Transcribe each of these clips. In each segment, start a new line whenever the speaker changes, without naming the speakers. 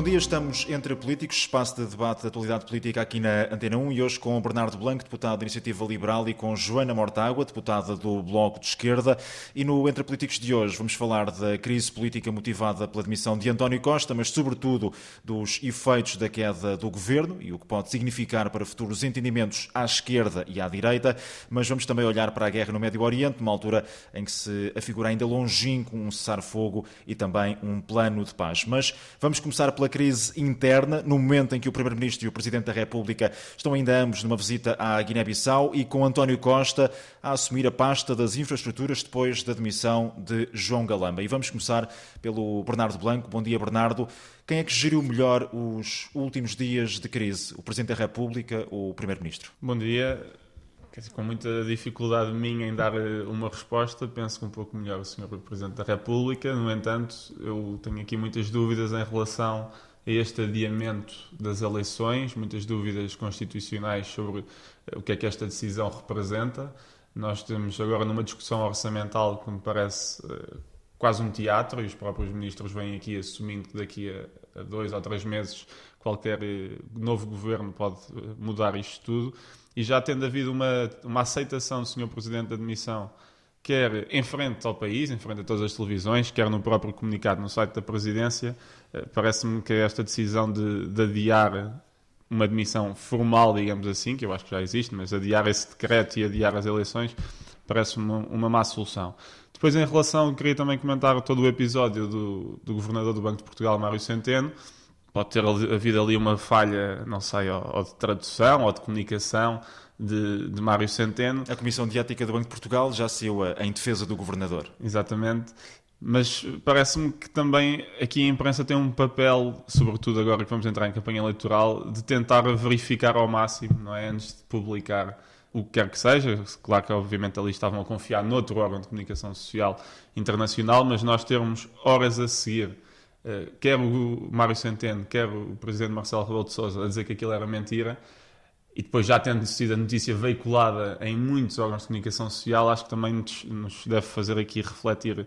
Bom dia, estamos entre políticos, espaço de debate da atualidade política aqui na Antena 1 e hoje com Bernardo Blanco, deputado da Iniciativa Liberal, e com Joana Mortágua, deputada do Bloco de Esquerda. E no Entre Políticos de hoje vamos falar da crise política motivada pela demissão de António Costa, mas sobretudo dos efeitos da queda do governo e o que pode significar para futuros entendimentos à esquerda e à direita. Mas vamos também olhar para a guerra no Médio Oriente, numa altura em que se afigura ainda longínquo um cessar-fogo e também um plano de paz. Mas vamos começar pela crise interna, no momento em que o Primeiro-Ministro e o Presidente da República estão ainda ambos numa visita à Guiné-Bissau e com António Costa a assumir a pasta das infraestruturas depois da demissão de João Galamba. E vamos começar pelo Bernardo Blanco. Bom dia, Bernardo. Quem é que geriu melhor os últimos dias de crise? O Presidente da República ou o Primeiro-Ministro?
Bom dia. Com muita dificuldade minha em dar eh, uma resposta, penso que um pouco melhor o Sr. Presidente da República. No entanto, eu tenho aqui muitas dúvidas em relação a este adiamento das eleições, muitas dúvidas constitucionais sobre eh, o que é que esta decisão representa. Nós temos agora numa discussão orçamental que me parece uh, quase um teatro e os próprios ministros vêm aqui assumindo que daqui a, dois ou três meses qualquer novo governo pode mudar isto tudo. E já tendo havido uma, uma aceitação do Sr. Presidente da admissão quer em frente ao país, em frente a todas as televisões, quer no próprio comunicado no site da Presidência, eh, parece-me que esta decisão de, de, adiar uma admissão formal, digamos assim, que eu acho que já existe, mas adiar esse decreto e adiar as eleições, parece-me uma, uma má solução. Depois, em relação, queria também comentar todo o episódio do, do Governador do Banco de Portugal, Mário Centeno. Pode ter havido ali uma falha, não sei, ou, ou de tradução ou de comunicação, de, de Mário Centeno.
A Comissão de Ética do Banco de Portugal já saiu em defesa do governador.
Exatamente. Mas parece-me que também aqui a imprensa tem um papel, sobretudo agora que vamos entrar em campanha eleitoral, de tentar verificar ao máximo, não é? Antes de publicar o que quer que seja. Claro que, obviamente, ali estavam a confiar noutro órgão de comunicação social internacional, mas nós termos horas a seguir, quer o Mário Centeno, quer o presidente Marcelo Rebelo de Sousa, a dizer que aquilo era mentira e depois já tendo sido a notícia veiculada em muitos órgãos de comunicação social, acho que também nos, deve fazer aqui refletir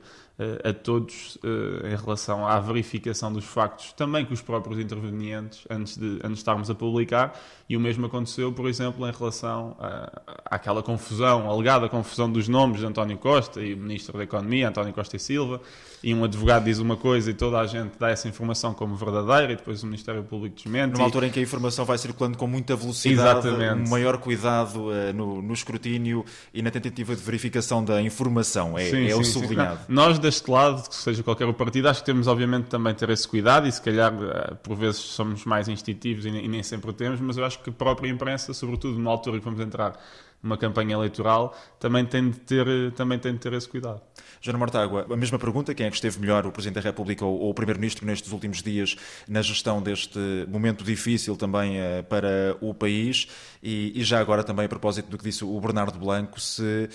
a todos uh, em relação à verificação dos factos, também com os próprios intervenientes, antes de, antes de estarmos a publicar, e o mesmo aconteceu, por exemplo, em relação à, àquela confusão, alegada confusão dos nomes de António Costa e o Ministro da Economia, António Costa e Silva, e um advogado diz uma coisa e toda a gente dá essa informação como verdadeira e depois o Ministério Público desmente.
Numa altura em que a informação vai circulando com muita velocidade, Exatamente. um maior cuidado uh, no, no, escrutínio e na tentativa de verificação da informação, é, sim, é sim, o sublinhado.
Nós deste lado, que seja qualquer o partido, acho que temos obviamente também ter esse cuidado e se calhar uh, por vezes somos mais instintivos e, nem sempre temos, mas eu acho que a própria imprensa, sobretudo numa altura que vamos entrar numa campanha eleitoral, também tem de ter, também tem de ter esse cuidado.
Joana Mortágua, a mesma pergunta, quem é que esteve melhor, o Presidente da República ou, o Primeiro-Ministro nestes últimos dias na gestão deste momento difícil também uh, para o país e, e, já agora também a propósito do que disse o Bernardo Blanco, se uh,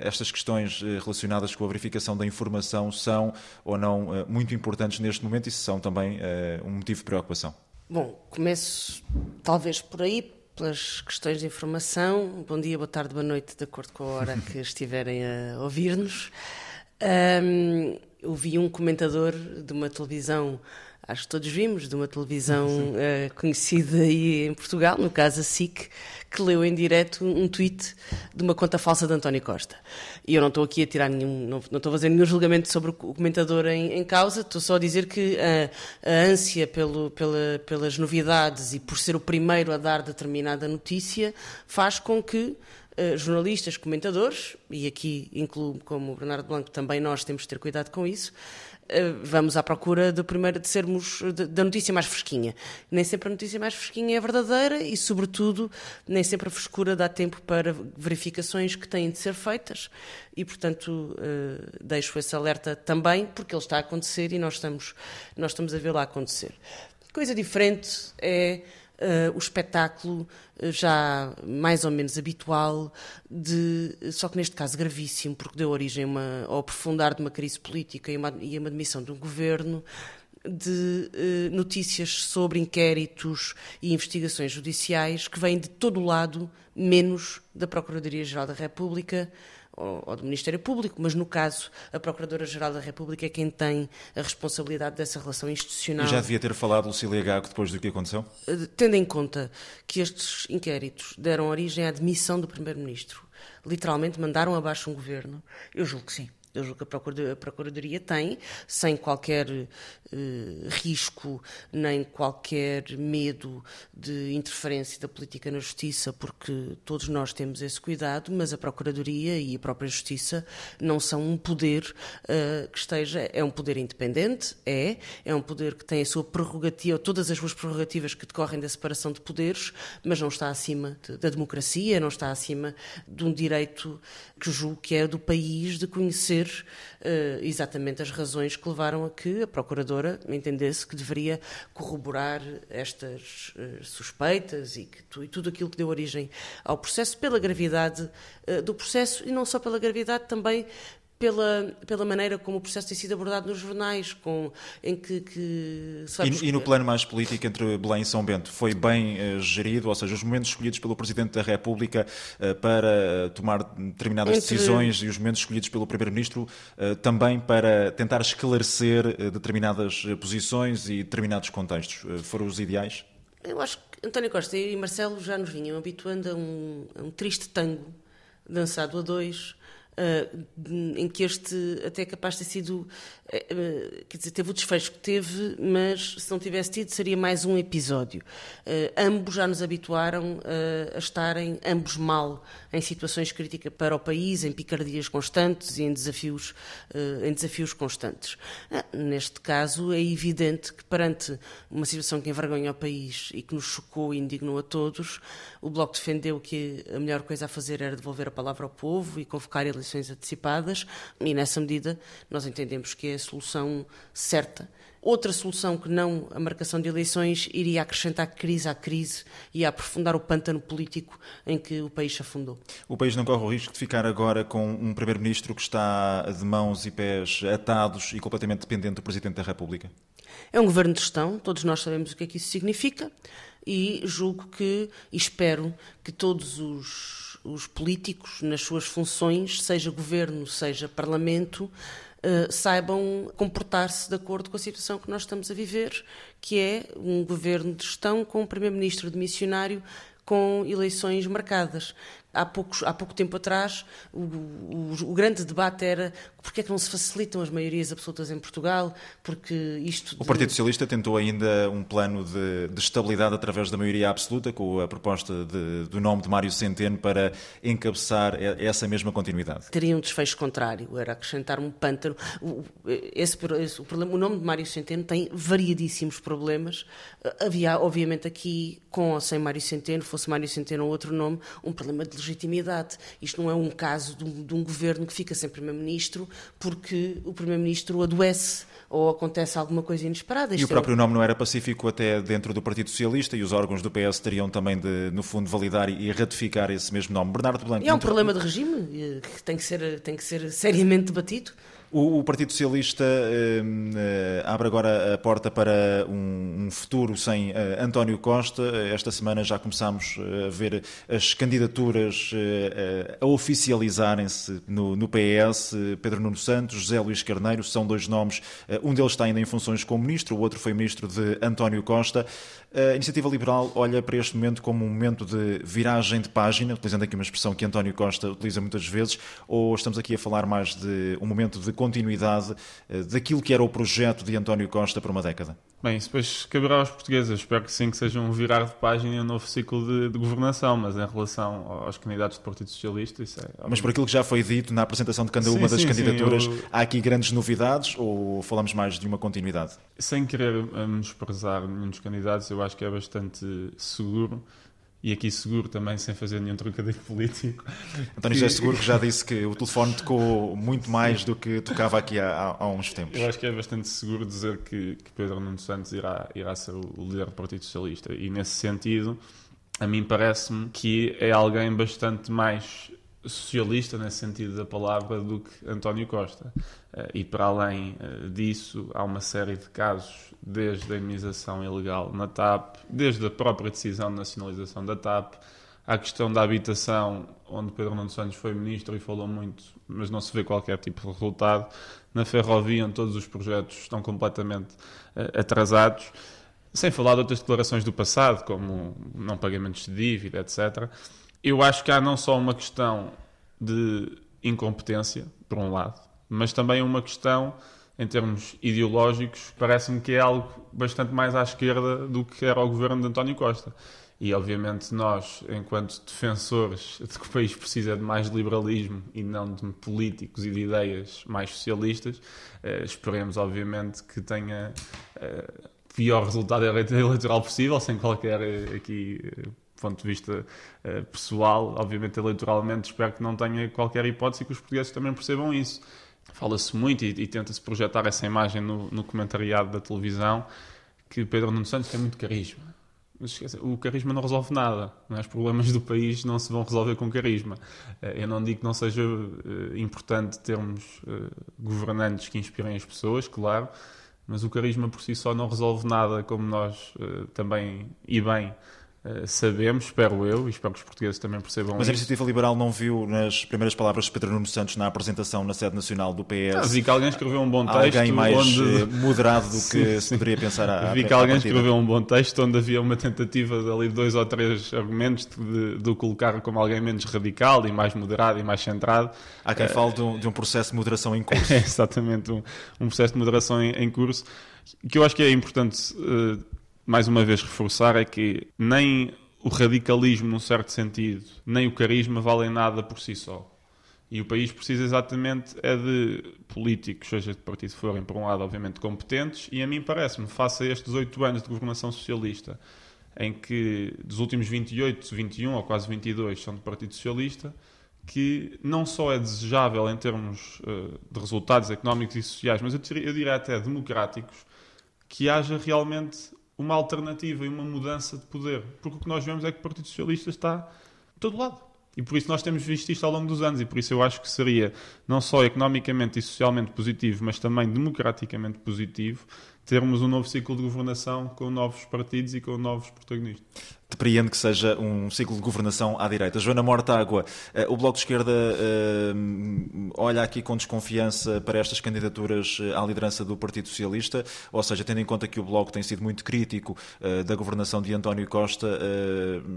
estas questões eh, relacionadas com a verificação da informação são ou não uh, muito importantes neste momento e se são também um motivo de preocupação.
Bom, começo talvez por aí, pelas questões de informação. Bom dia, boa tarde, boa noite, de acordo com a hora que estiverem a ouvir-nos. Um, eu vi um comentador de uma televisão, acho que todos vimos, de uma televisão uh, conhecida aí em Portugal, no caso a SIC, que leu em direto um tweet de uma conta falsa de António Costa. E eu não estou aqui a tirar nenhum, não, não estou a fazer nenhum julgamento sobre o comentador em, em causa, estou só a dizer que a, a ânsia pelo, pela, pelas novidades e por ser o primeiro a dar determinada notícia faz com que Uh, jornalistas, comentadores, e aqui incluo como o Bernardo Blanco, também nós temos de ter cuidado com isso, eh, vamos à procura de, primeiro, de sermos da notícia mais fresquinha. Nem sempre a notícia mais fresquinha é verdadeira e, sobretudo, nem sempre a frescura dá tempo para verificações que têm de ser feitas e, portanto, uh, deixo esse alerta também, porque ele está a acontecer e nós estamos, nós estamos a vê-lo acontecer. Coisa diferente é uh, o espetáculo já mais ou menos habitual, de, só que neste caso gravíssimo, porque deu origem uma, ao aprofundar de uma crise política e, uma, e uma demissão de um governo, de uh, notícias sobre inquéritos e investigações judiciais que vêm de todo o lado, menos da Procuradoria-Geral da República, ao, ao, do Ministério Público, mas no caso a Procuradora-Geral da República é quem tem a responsabilidade dessa relação institucional.
E já devia ter falado Lucília Gago depois do que aconteceu?
Eh, tendo em conta que estes inquéritos deram origem à demissão do Primeiro-Ministro, literalmente mandaram abaixo um governo, eu julgo que sim. Eu julgo que a Procuradoria tem, sem qualquer eh, risco nem qualquer medo de interferência da política na justiça, porque todos nós temos esse cuidado, mas a Procuradoria e a própria Justiça não são um poder uh, que esteja. É um poder independente, é, é um poder que tem a sua prerrogativa, todas as suas prerrogativas que decorrem da separação de poderes, mas não está acima de, da democracia, não está acima de um direito que julgo que é do país de conhecer uh, exatamente as razões que levaram a que a Procuradora entendesse que deveria corroborar estas uh, suspeitas e, que, e, tudo aquilo que deu origem ao processo, pela gravidade uh, do processo e não só pela gravidade, também pela, pela maneira como o processo tem sido abordado nos jornais, com, em que, que
e, e, no plano mais político entre Belém e São Bento, foi bem uh, gerido, ou seja, os momentos escolhidos pelo Presidente da República uh, para tomar determinadas entre... decisões e os momentos escolhidos pelo Primeiro-Ministro uh, também para tentar esclarecer determinadas posições e determinados contextos, foram os ideais?
Eu acho que António Costa e Marcelo já nos vinham habituando a um, a um triste tango dançado a dois, em que este até é capaz de ter sido uh, quer dizer, teve o desfecho que teve, mas se não tivesse tido seria mais um episódio. Ambos já nos habituaram a estarem ambos mal em situações críticas para o país, em picardias constantes e em desafios, em desafios constantes. neste caso é evidente que perante uma situação que envergonha o país e que nos chocou e indignou a todos, o Bloco defendeu que a melhor coisa a fazer era devolver a palavra ao povo e convocar eleições eleições antecipadas e, nessa medida, nós entendemos que é a solução certa. Outra solução que não a marcação de eleições iria acrescentar crise à crise e aprofundar o pântano político em que o país se afundou.
O país não corre o risco de ficar agora com um Primeiro-Ministro que está de mãos e pés atados e completamente dependente do Presidente da República?
É um governo de gestão, todos nós sabemos o que é que isso significa e julgo que, e espero que todos os os políticos, nas suas funções, seja governo, seja parlamento, Uh, saibam comportar-se de acordo com a situação que nós estamos a viver, que é um governo de gestão com um primeiro-ministro demissionário com eleições marcadas. Há, poucos, há pouco tempo atrás, o, o, o, grande debate era porque é que não se facilitam as maiorias absolutas em Portugal, porque isto...
De... O Partido Socialista tentou ainda um plano de, de, estabilidade através da maioria absoluta, com a proposta de, do nome de Mário Centeno para encabeçar essa mesma continuidade.
Teria um desfecho contrário, era acrescentar um pântano. Esse, esse, o, problema, o nome de Mário Centeno tem variadíssimos problemas. Havia, obviamente, aqui, com ou sem Mário Centeno, fosse Mário Centeno ou outro nome, um problema de legitimidade. Isto não é um caso de um, de um governo que fica sem primeiro-ministro porque o primeiro-ministro adoece ou acontece alguma coisa inesperada.
Isto e o próprio é... nome não era pacífico até dentro do Partido Socialista e os órgãos do PS teriam também de, no fundo, validar e ratificar esse mesmo nome. Bernardo Blanco.
E é um problema de regime eh, que tem que ser, tem que ser seriamente debatido.
O, o Partido Socialista uh, uh, abre agora a porta para um, um futuro sem uh, António Costa. Esta semana já começámos a ver as candidaturas a oficializarem-se no, no, PS. Pedro Nuno Santos, José Luís Carneiro são dois nomes. um deles está ainda em funções como ministro, o outro foi ministro de António Costa. A Iniciativa Liberal olha para este momento como um momento de viragem de página, utilizando aqui uma expressão que António Costa utiliza muitas vezes, ou estamos aqui a falar mais de um momento de continuidade eh, daquilo que era o projeto de António Costa por uma década?
Bem, isso depois caberá aos portugueses. Eu espero que sim, que seja um virar de página e um novo ciclo de, de, governação, mas em relação aos candidatos do Partido Socialista, isso é.
Mas por aquilo que já foi dito na apresentação de cada uma sim, das sim, candidaturas, sim, eu... há aqui grandes novidades ou falamos mais de uma continuidade?
Sem querer menosprezar nenhum dos candidatos, eu acho que é bastante seguro e aqui seguro também, sem fazer nenhum trocadilho político.
António José Seguro que já disse que o telefone tocou muito mais do que tocava aqui há, há, uns tempos.
Eu acho que é bastante seguro dizer que, que Pedro Nuno Santos irá, irá ser o líder do Partido Socialista. E nesse sentido, a mim parece-me que é alguém bastante mais socialista nesse sentido da palavra do que António Costa. Eh, e para além eh, disso, há uma série de casos, desde a indemnização ilegal na TAP, desde a própria decisão de nacionalização da TAP, à questão da habitação, onde Pedro Nuno Santos foi ministro e falou muito, mas não se vê qualquer tipo de resultado. Na ferrovia, onde todos os projetos estão completamente uh, atrasados. Sem falar de outras declarações do passado, como não pagamentos de dívida, etc. Eu acho que há não só uma questão de incompetência, por um lado, mas também uma questão, em termos ideológicos, parece-me que é algo bastante mais à esquerda do que era o governo de António Costa. E, obviamente, nós, enquanto defensores de que o país precisa de mais liberalismo e não de políticos e de ideias mais socialistas, eh, esperemos, obviamente, que tenha eh, pior resultado eleitoral possível, sem qualquer eh, aqui ponto de vista uh, pessoal, obviamente eleitoralmente, espero que não tenha qualquer hipótese e que os portugueses também percebam isso. Fala-se muito e, e tenta-se projetar essa imagem no, no comentariado da televisão que Pedro Nuno Santos tem muito carisma. Mas esquece, o carisma não resolve nada. É? Os problemas do país não se vão resolver com carisma. Eh, eu não digo que não seja uh, importante termos governantes que inspirem as pessoas, claro, mas o carisma por si só não resolve nada, como nós também, e bem, Uh, sabemos, espero eu, e espero que os portugueses também percebam
Mas a Iniciativa Liberal não viu nas primeiras palavras de Pedro Nuno Santos na apresentação na sede nacional do PS?
Ah, vi que alguém escreveu um bom texto.
Alguém mais
onde...
Eh, moderado do que sim, se poderia pensar à
Vi que alguém escreveu um bom texto onde havia uma tentativa de ali dois ou três argumentos de, de o colocar como alguém menos radical e mais moderado e mais centrado.
Há quem uh, fale de um, de um, processo de moderação em curso.
É exatamente, um, um, processo de moderação em, em, curso. que eu acho que é importante, uh, mais uma vez, reforçar é que nem o radicalismo, num certo sentido, nem o carisma valem nada por si só. E o país precisa exatamente é de políticos, seja de partido forem, por um lado, obviamente, competentes, e a mim parece-me, face a estes oito anos de governação socialista, em que dos últimos 28, 21 ou quase 22 são do Partido Socialista, que não só é desejável em termos uh, de resultados económicos e sociais, mas eu diria, eu diria até democráticos, que haja realmente uma alternativa e uma mudança de poder. Porque o que nós vemos é que o Partido Socialista está de todo lado. E por isso nós temos visto isto ao longo dos anos, e por isso eu acho que seria não só economicamente e socialmente positivo, mas também democraticamente positivo, termos um novo ciclo de governação com novos partidos e com novos protagonistas
depreende que seja um ciclo de governação à direita. Joana Mortágua, eh, o Bloco de Esquerda uh, olha aqui com desconfiança para estas candidaturas eh, à liderança do Partido Socialista, ou seja, tendo em conta que o Bloco tem sido muito crítico da governação de António Costa,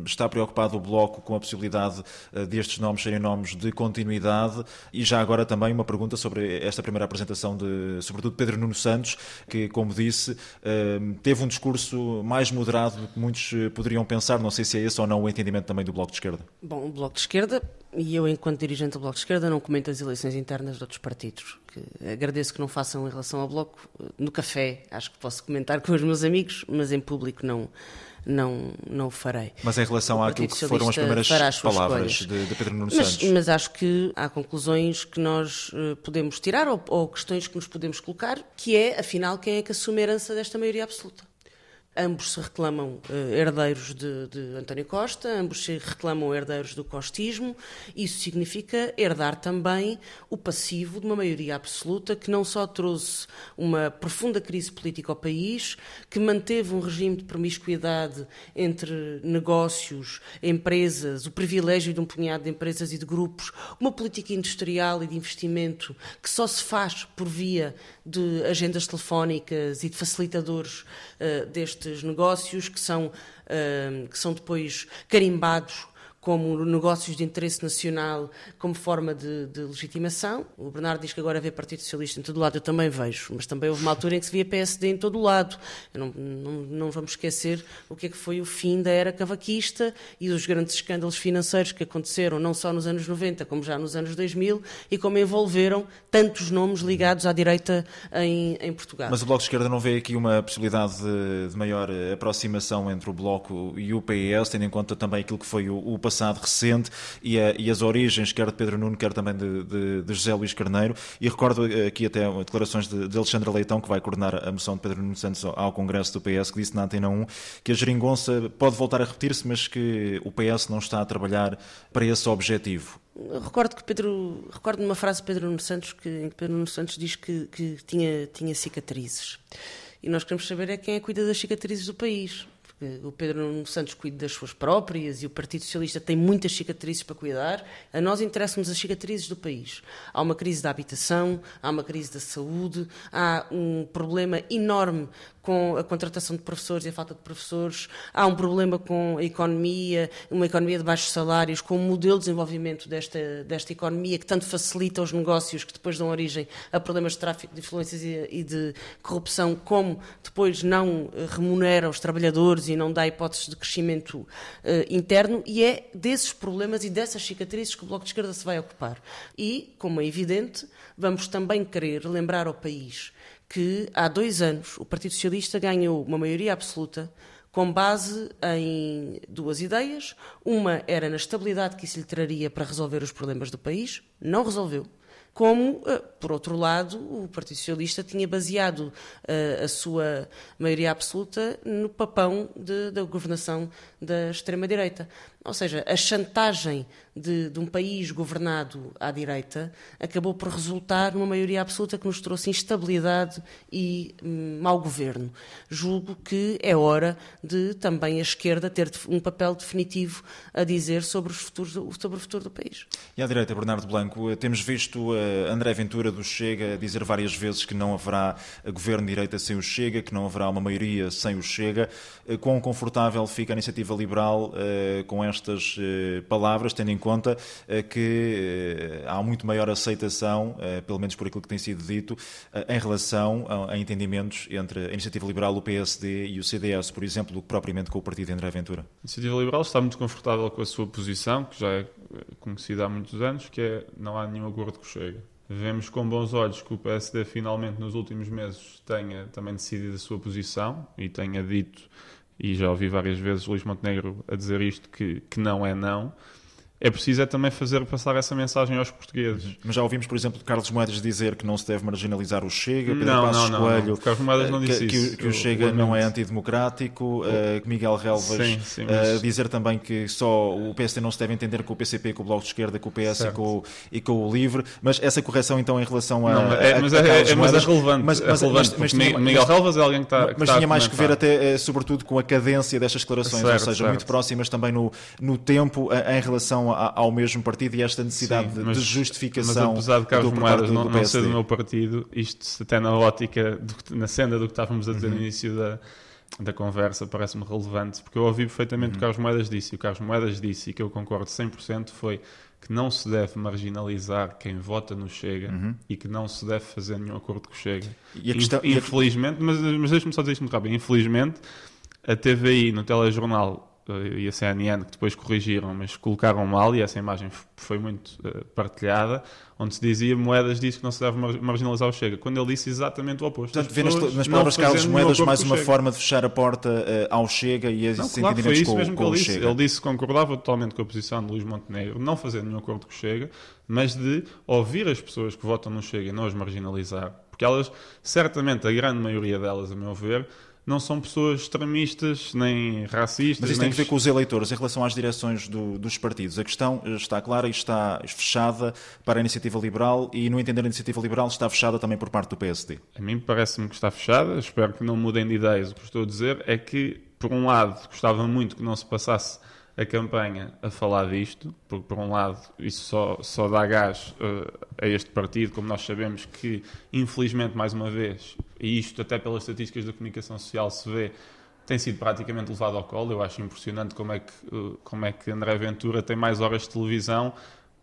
está preocupado o Bloco com a possibilidade destes nomes serem nomes de continuidade e já agora também uma pergunta sobre esta primeira apresentação de, sobretudo, Pedro Nuno Santos, que, como disse, teve um discurso mais moderado do que muitos poderiam pensar pensar, não sei se é esse ou não o entendimento também do Bloco de Esquerda.
Bom, o Bloco de Esquerda, e eu enquanto dirigente do Bloco de Esquerda não comento as eleições internas de outros partidos. Que agradeço que não façam em relação ao Bloco. No café acho que posso comentar com os meus amigos, mas em público não não, não o farei.
Mas em relação àquilo que foram as primeiras as palavras de, de, Pedro Nuno
mas,
Santos?
Mas acho que há conclusões que nós uh, podemos tirar ou, ou questões que nos podemos colocar, que é, afinal, quem é que assume a herança desta maioria absoluta. Ambos se reclamam uh, herdeiros de, de, António Costa, ambos se reclamam herdeiros do costismo. Isso significa herdar também o passivo de uma maioria absoluta que não só trouxe uma profunda crise política ao país, que manteve um regime de promiscuidade entre negócios, empresas, o privilégio de um punhado de empresas e de grupos, uma política industrial e de investimento que só se faz por via de agendas telefónicas e de facilitadores uh, destes negócios que são, uh, que são depois carimbados como negócios de interesse nacional, como forma de, de, legitimação. O Bernardo diz que agora vê Partido Socialista em todo lado, eu também vejo, mas também houve uma altura em que se via PSD em todo lado. Não, não, não, vamos esquecer o que é que foi o fim da era cavaquista e dos grandes escândalos financeiros que aconteceram não só nos anos 90, como já nos anos 2000, e como envolveram tantos nomes ligados à direita em, em Portugal.
Mas o Bloco de Esquerda não vê aqui uma possibilidade de, de maior aproximação entre o Bloco e o PS, tendo em conta também aquilo que foi o, o passado passado recente e, a, e, as origens, quer de Pedro Nuno, quer também de, de, de, José Luís Carneiro. E recordo aqui até declarações de, de Alexandre Leitão, que vai coordenar a moção de Pedro Nuno Santos ao Congresso do PS, que disse na Antena 1 que a geringonça pode voltar a repetir-se, mas que o PS não está a trabalhar para esse objetivo.
Recordo que Pedro, recordo uma frase de Pedro Nuno Santos que, em que Pedro Nuno Santos diz que, que tinha, tinha cicatrizes. E nós queremos saber é quem é que cuida das cicatrizes do país o Pedro Nuno Santos cuide das suas próprias e o Partido Socialista tem muitas cicatrizes para cuidar. A nós interessam-nos as cicatrizes do país. Há uma crise da habitação, há uma crise da saúde, há um problema enorme com a contratação de professores e a falta de professores, há um problema com a economia, uma economia de baixos salários, com o modelo de desenvolvimento desta, desta economia que tanto facilita os negócios que depois dão origem a problemas de tráfico de influências e, de corrupção, como depois não remunera os trabalhadores e não dá hipóteses de crescimento uh, interno, e é desses problemas e dessas cicatrizes que o Bloco de Esquerda se vai ocupar. E, como é evidente, vamos também querer lembrar ao país que há dois anos o Partido Socialista ganhou uma maioria absoluta com base em duas ideias. Uma era na estabilidade que isso lhe traria para resolver os problemas do país, não resolveu como, eh, por outro lado, o Partido Socialista tinha baseado uh, a sua maioria absoluta no papão de, da governação da extrema-direita. Ou seja, a chantagem de, de, um país governado à direita acabou por resultar numa maioria absoluta que nos trouxe instabilidade e hum, mau governo. Julgo que é hora de também a esquerda ter um papel definitivo a dizer sobre, os futuros, sobre o futuro do país.
E à direita, Bernardo Blanco, eh, temos visto uh, André Ventura do Chega dizer várias vezes que não haverá governo de direita sem o Chega, que não haverá uma maioria sem o Chega. Uh, quão confortável fica a iniciativa liberal com esta estas eh, palavras, tendo em conta eh, que eh, há muito maior aceitação, pelo menos por aquilo que tem sido dito, em relação a entendimentos entre a Iniciativa Liberal, o PSD e o CDS, por exemplo, do que propriamente com o partido de André Ventura? A
Iniciativa Liberal está muito confortável com a sua posição, que já é conhecida há muitos anos, que é não há nenhum acordo que chega. Vemos com bons olhos que o PSD finalmente nos últimos meses tenha também decidido a sua posição e tenha dito e já ouvi várias vezes Luís Montenegro a dizer isto, que, que não é não é preciso é também fazer passar essa mensagem aos portugueses. Uhum.
Mas já ouvimos, por exemplo, Carlos Moedas dizer que não se deve marginalizar o Chega,
Pedro não, Passos não, não, Coelho, não. Carlos Moedas não disse
que,
isso.
que, o Chega não é antidemocrático, uh, que Miguel Relvas sim, sim, mas... uh, dizer também que só o PSD não se deve entender com o PCP, com o Bloco de Esquerda, com o PS e com, e com, o LIVRE, mas essa correção então em relação a,
não, é,
a,
mas, a, é, é, mas é relevante, mas, é mas, relevante mas, mas, Miguel Relvas é alguém que está
Mas tinha mais que ver até, eh, sobretudo, com a cadência destas declarações, ou seja, muito próximas também no, no tempo em relação ao mesmo partido e esta necessidade Sim, mas, de justificação.
Mas apesar de Carlos Moedas não, não ser do meu partido, isto até na ótica, do, na senda do que estávamos a dizer uhum. no início da, da conversa, parece-me relevante, porque eu ouvi perfeitamente uhum. o que Carlos Moedas disse, e o Carlos Moedas disse, e que eu concordo 100%, foi que não se deve marginalizar quem vota no Chega uhum. e que não se deve fazer nenhum acordo com o Chega. A questão, Infelizmente, mas, mas deixe-me só dizer isto muito rápido, infelizmente, a TVI no telejornal e a CNN que depois corrigiram, mas colocaram mal, e essa imagem foi muito uh, partilhada, onde se dizia Moedas disse que não se deve marginalizar o Chega, quando ele disse exatamente o oposto.
Portanto, vê nas, nas palavras de Carlos Moedas mais uma forma de fechar a porta uh, ao Chega e a
não, claro, foi isso mesmo que ele disse. Chega. Ele disse que concordava totalmente com a posição de Luís Montenegro, não fazer nenhum acordo com o Chega, mas de ouvir as pessoas que votam no Chega e não as marginalizar, porque elas, certamente, a grande maioria delas, a meu ver, não são pessoas extremistas nem racistas.
Mas isso nem... tem a ver com os eleitores em relação às direções do, dos partidos. A questão está clara e está fechada para a iniciativa liberal e, no entender a iniciativa liberal, está fechada também por parte do PSD.
A mim parece-me que está fechada. Espero que não mudem de ideias. O que estou a dizer é que, por um lado, gostava muito que não se passasse a campanha a falar disto, porque por um lado isso só, só dá gás uh, a este partido, como nós sabemos que, infelizmente, mais uma vez, e isto até pelas estatísticas da comunicação social se vê, tem sido praticamente levado ao colo. Eu acho impressionante como é que, uh, como é que André Ventura tem mais horas de televisão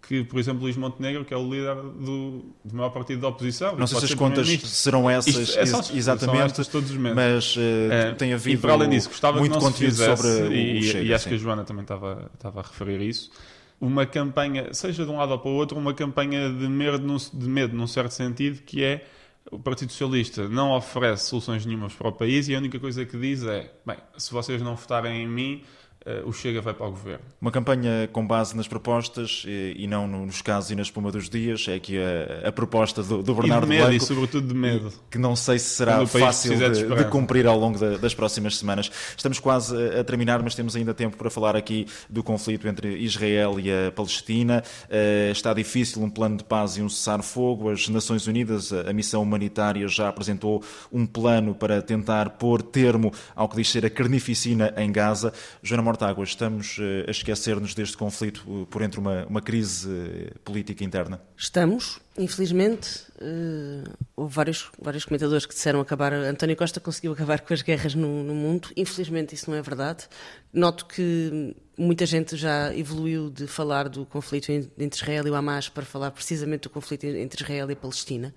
que, por exemplo, Luís Montenegro, que é o líder do, do maior partido da oposição.
Não sei se as contas serão essas Isto, é só, exatamente,
todos os meses.
mas uh, é, tem havido
e para além disso, gostava
muito
que
conteúdo
fizesse,
sobre
e,
o Chega,
e acho
sim.
que a Joana também estava, estava a referir isso. Uma campanha, seja de um lado ou para o outro, uma campanha de medo, num, de medo num certo sentido, que é o Partido Socialista não oferece soluções nenhumas para o país e a única coisa que diz é: bem, se vocês não votarem em mim, o Chega vai para o governo.
Uma campanha com base nas propostas e, e não nos casos e na espuma dos dias, é aqui a, a proposta do, do Bernardo
e de medo,
Blanco.
E sobretudo de medo.
Que não sei se será fácil de, de, cumprir ao longo de, das próximas semanas. Estamos quase a terminar, mas temos ainda tempo para falar aqui do conflito entre Israel e a Palestina. Uh, está difícil um plano de paz e um cessar-fogo. As Nações Unidas, a, a missão humanitária, já apresentou um plano para tentar pôr termo ao que diz ser a carnificina em Gaza. Joana Mortágua, estamos uh, a esquecer-nos deste conflito uh, por entre uma, uma crise política interna?
Estamos, infelizmente. houve vários, vários comentadores que disseram acabar. António Costa conseguiu acabar com as guerras no, no mundo. Infelizmente, isso não é verdade. Noto que muita gente já evoluiu de falar do conflito entre Israel e o Hamas para falar precisamente do conflito entre Israel e Palestina,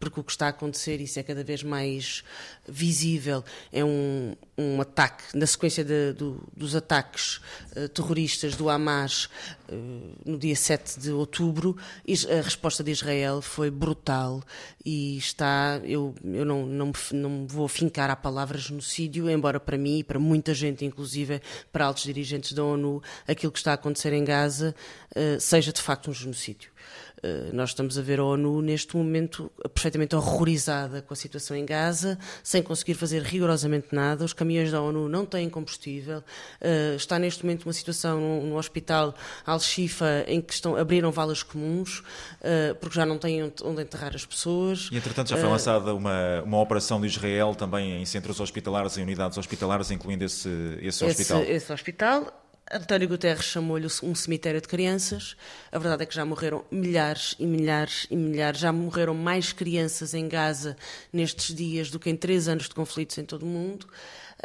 porque o que está a acontecer, isso é cada vez mais visível, é um, um ataque, na sequência de, do, dos ataques uh, terroristas do Hamas uh, no dia 7 de outubro, a resposta de Israel foi brutal e está, eu, eu não, não, não vou fincar a palavra genocídio, embora para mim e para muita gente, inclusive para altos dirigentes da ONU, aquilo que está a acontecer em Gaza uh, seja de facto um genocídio. Eh, nós estamos a ver a ONU neste momento perfeitamente horrorizada com a situação em Gaza, sem conseguir fazer rigorosamente nada. Os caminhões da ONU não têm combustível. Eh, está neste momento uma situação no, hospital Al-Shifa em que estão, abriram valas comuns eh, porque já não têm onde enterrar as pessoas.
E entretanto já foi lançada uma, uma operação de Israel também em centros hospitalares e unidades hospitalares, incluindo esse, esse hospital.
Esse, esse hospital António Guterres chamou-lhe um cemitério de crianças. A verdade é que já morreram milhares e milhares e milhares. Já morreram mais crianças em Gaza nestes dias do que em três anos de conflitos em todo o mundo.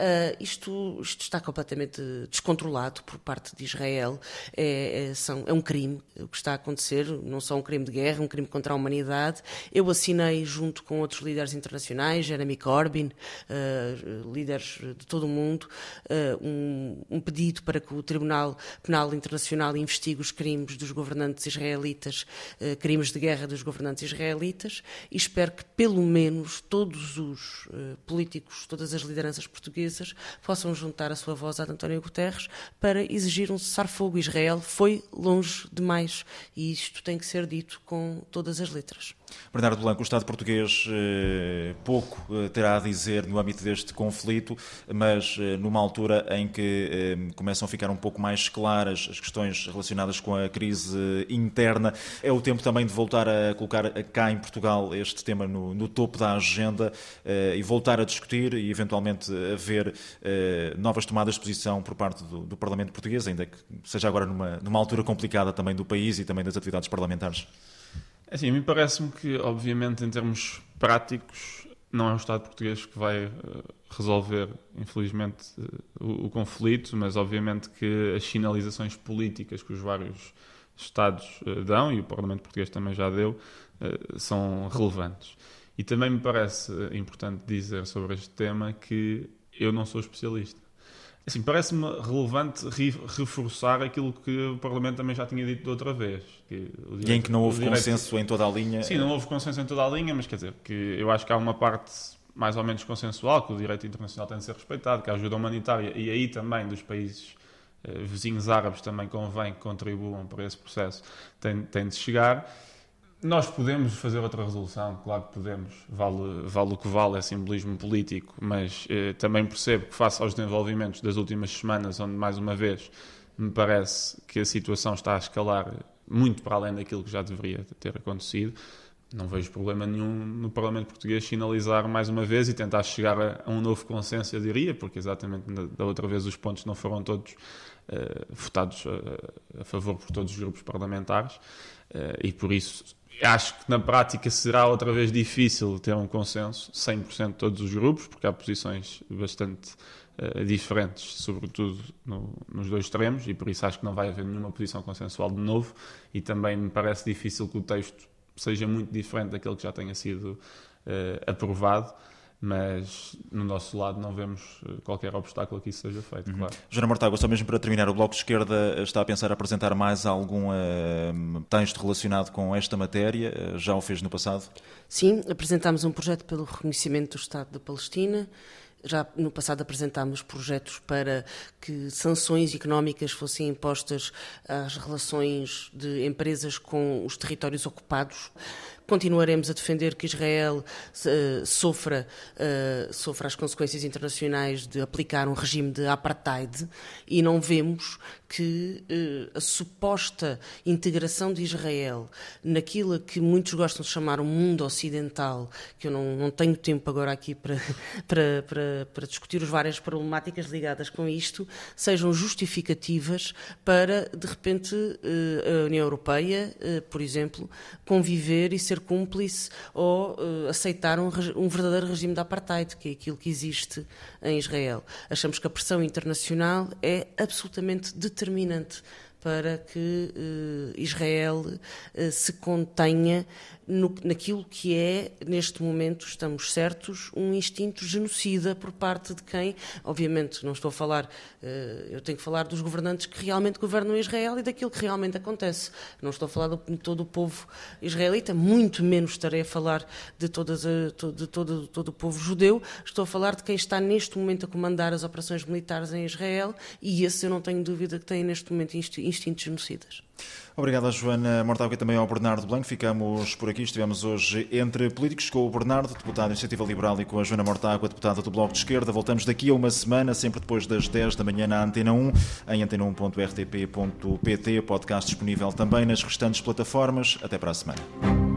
Uh, isto, isto, está completamente descontrolado por parte de Israel. É, é, são, é, um crime o que está a acontecer, não só um crime de guerra, um crime contra a humanidade. Eu assinei, junto com outros líderes internacionais, Jeremy Corbyn, uh, líderes de todo o mundo, uh, um, um, pedido para que o Tribunal Penal Internacional investigue os crimes dos governantes israelitas, crimes de guerra dos governantes israelitas, e espero que, pelo menos, todos os políticos, todas as lideranças portuguesas, portuguesas possam juntar a sua voz à de António Guterres para exigir um cessar-fogo. Israel foi longe demais e isto tem que ser dito com todas as letras.
Bernardo Blanco, o Estado português eh, pouco eh, terá a dizer no âmbito deste conflito, mas eh, numa altura em que começam a ficar um pouco mais claras as questões relacionadas com a crise interna, é o tempo também de voltar a colocar cá em Portugal este tema no, no topo da agenda e voltar a discutir e eventualmente haver novas tomadas de posição por parte do, do Parlamento português, ainda que seja agora numa, numa altura complicada também do país e também das atividades parlamentares.
É assim, a mim parece-me que, obviamente, em termos práticos, não é o Estado português que vai uh, resolver, infelizmente, uh, o, o, conflito, mas obviamente que as sinalizações políticas que os vários Estados uh, dão, e o Parlamento português também já deu, são relevantes. E também me parece importante dizer sobre este tema que eu não sou especialista. Assim, parece-me relevante reforçar aquilo que o Parlamento também já tinha dito de outra vez.
Direito, e em que não houve direito... consenso em toda a linha.
Sim, não houve consenso em toda a linha, mas quer dizer, que eu acho que há uma parte mais ou menos consensual, que o direito internacional tem de ser respeitado, que a ajuda humanitária, e aí também dos países eh, vizinhos árabes também convém que contribuam para esse processo, tem, tem de chegar. Nós podemos fazer outra resolução, claro que podemos, vale, vale o que vale, é simbolismo político, mas eh, também percebo que, face aos desenvolvimentos das últimas semanas, onde mais uma vez me parece que a situação está a escalar muito para além daquilo que já deveria ter acontecido, não vejo problema nenhum no Parlamento Português finalizar mais uma vez e tentar chegar a, a um novo consenso, eu diria, porque exatamente da outra vez os pontos não foram todos uh, votados a, a, favor por todos os grupos parlamentares uh, e por isso Acho que na prática será outra vez difícil ter um consenso, 100% de todos os grupos, porque há posições bastante uh, diferentes, sobretudo no, nos dois extremos, e por isso acho que não vai haver nenhuma posição consensual de novo. E também me parece difícil que o texto seja muito diferente daquele que já tenha sido uh, aprovado mas no nosso lado não vemos eh, qualquer obstáculo a que isso seja feito, uhum. claro.
Joana Mortágua, só mesmo para terminar, o Bloco de Esquerda está a pensar apresentar mais algum uh, texto relacionado com esta matéria? Uh, já o fez no passado?
Sim, apresentámos um projeto pelo reconhecimento do Estado da Palestina. Já no passado apresentámos projetos para que sanções económicas fossem impostas às relações de empresas com os territórios ocupados. Continuaremos a defender que Israel uh, sofra, uh, sofra as consequências internacionais de aplicar um regime de apartheid e não vemos que uh, a suposta integração de Israel naquilo que muitos gostam de chamar o mundo ocidental, que eu não, não tenho tempo agora aqui para, para, para, para discutir as várias problemáticas ligadas com isto, sejam justificativas para, de repente, a União Europeia, por exemplo, conviver e ser cúmplice ou uh, aceitar um, um, verdadeiro regime de apartheid, que é aquilo que existe em Israel. Achamos que a pressão internacional é absolutamente determinante para que uh, Israel uh, se contenha no, naquilo que é, neste momento, estamos certos, um instinto genocida por parte de quem, obviamente, não estou a falar, uh, eu tenho que falar dos governantes que realmente governam Israel e daquilo que realmente acontece. Não estou a falar de todo o povo israelita, muito menos estarei a falar de, todas de todo, todo o povo judeu, estou a falar de quem está neste momento a comandar as operações militares em Israel e esse eu não tenho dúvida que tem neste momento instintos genocidas.
Obrigado a Joana Mortágua e também ao Bernardo Blanco. Ficamos por aqui. Estivemos hoje entre políticos com o Bernardo, deputado da Iniciativa Liberal, e com a Joana Mortágua, deputada do Bloco de Esquerda. Voltamos daqui a uma semana, sempre depois das 10 da manhã na Antena 1, em antena1.rtp.pt. Podcast disponível também nas restantes plataformas. Até para a semana.